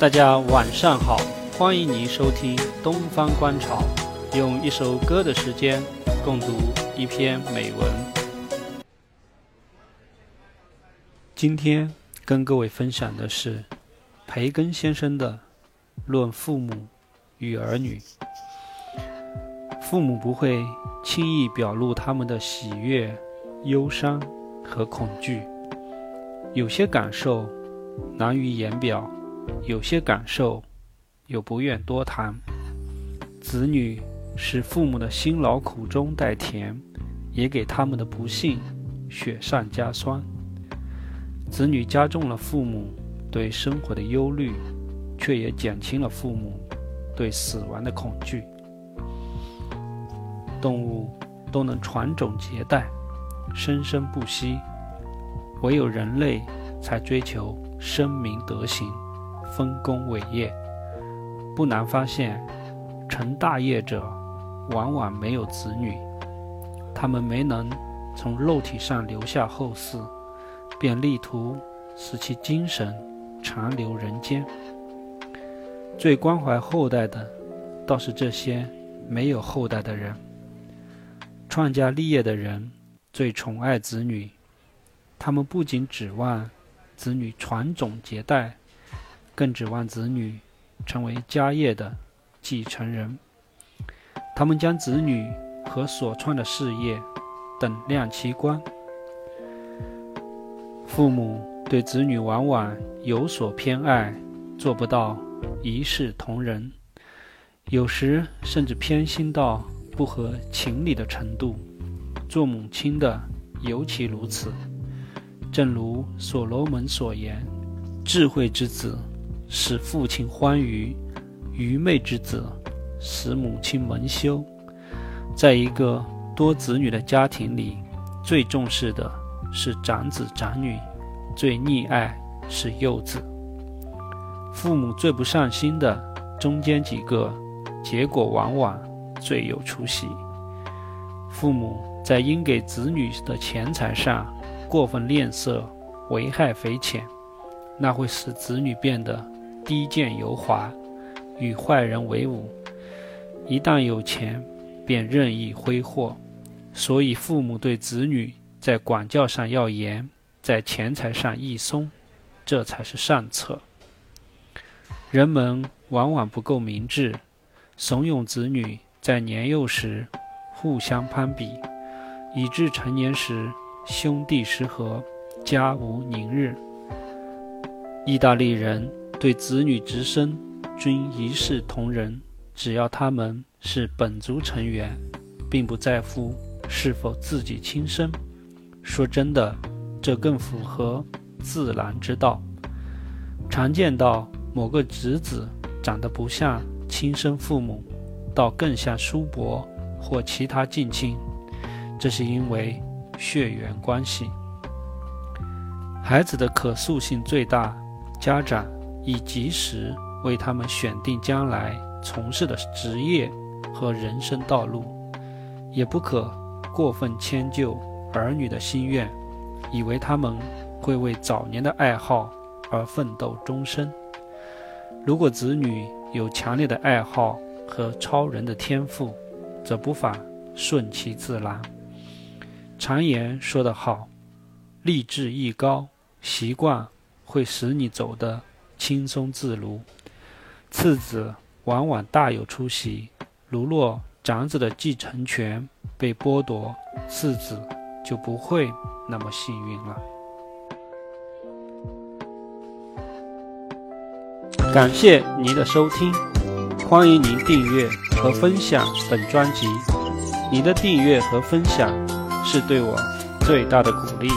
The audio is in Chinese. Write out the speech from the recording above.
大家晚上好，欢迎您收听《东方观潮》，用一首歌的时间共读一篇美文。今天跟各位分享的是培根先生的《论父母与儿女》。父母不会轻易表露他们的喜悦、忧伤和恐惧，有些感受难于言表。有些感受，又不愿多谈。子女使父母的辛劳苦中带甜，也给他们的不幸雪上加霜。子女加重了父母对生活的忧虑，却也减轻了父母对死亡的恐惧。动物都能传种结代，生生不息，唯有人类才追求声名德行。丰功伟业，不难发现，成大业者往往没有子女，他们没能从肉体上留下后嗣，便力图使其精神长留人间。最关怀后代的，倒是这些没有后代的人。创家立业的人最宠爱子女，他们不仅指望子女传种结代。更指望子女成为家业的继承人，他们将子女和所创的事业等量齐观。父母对子女往往有所偏爱，做不到一视同仁，有时甚至偏心到不合情理的程度。做母亲的尤其如此。正如所罗门所言：“智慧之子。”使父亲欢愉，愚昧之子使母亲蒙羞。在一个多子女的家庭里，最重视的是长子长女，最溺爱是幼子。父母最不上心的中间几个，结果往往最有出息。父母在应给子女的钱财上过分吝啬，危害匪浅，那会使子女变得。低贱油滑，与坏人为伍，一旦有钱，便任意挥霍。所以，父母对子女在管教上要严，在钱财上易松，这才是上策。人们往往不够明智，怂恿子女在年幼时互相攀比，以致成年时兄弟失和，家无宁日。意大利人。对子女直升均一视同仁，只要他们是本族成员，并不在乎是否自己亲生。说真的，这更符合自然之道。常见到某个侄子长得不像亲生父母，倒更像叔伯或其他近亲，这是因为血缘关系。孩子的可塑性最大，家长。以及时为他们选定将来从事的职业和人生道路，也不可过分迁就儿女的心愿，以为他们会为早年的爱好而奋斗终生。如果子女有强烈的爱好和超人的天赋，则不妨顺其自然。常言说得好：“立志艺高，习惯会使你走的。”轻松自如，次子往往大有出息。如若长子的继承权被剥夺，次子就不会那么幸运了。感谢您的收听，欢迎您订阅和分享本专辑。您的订阅和分享是对我最大的鼓励。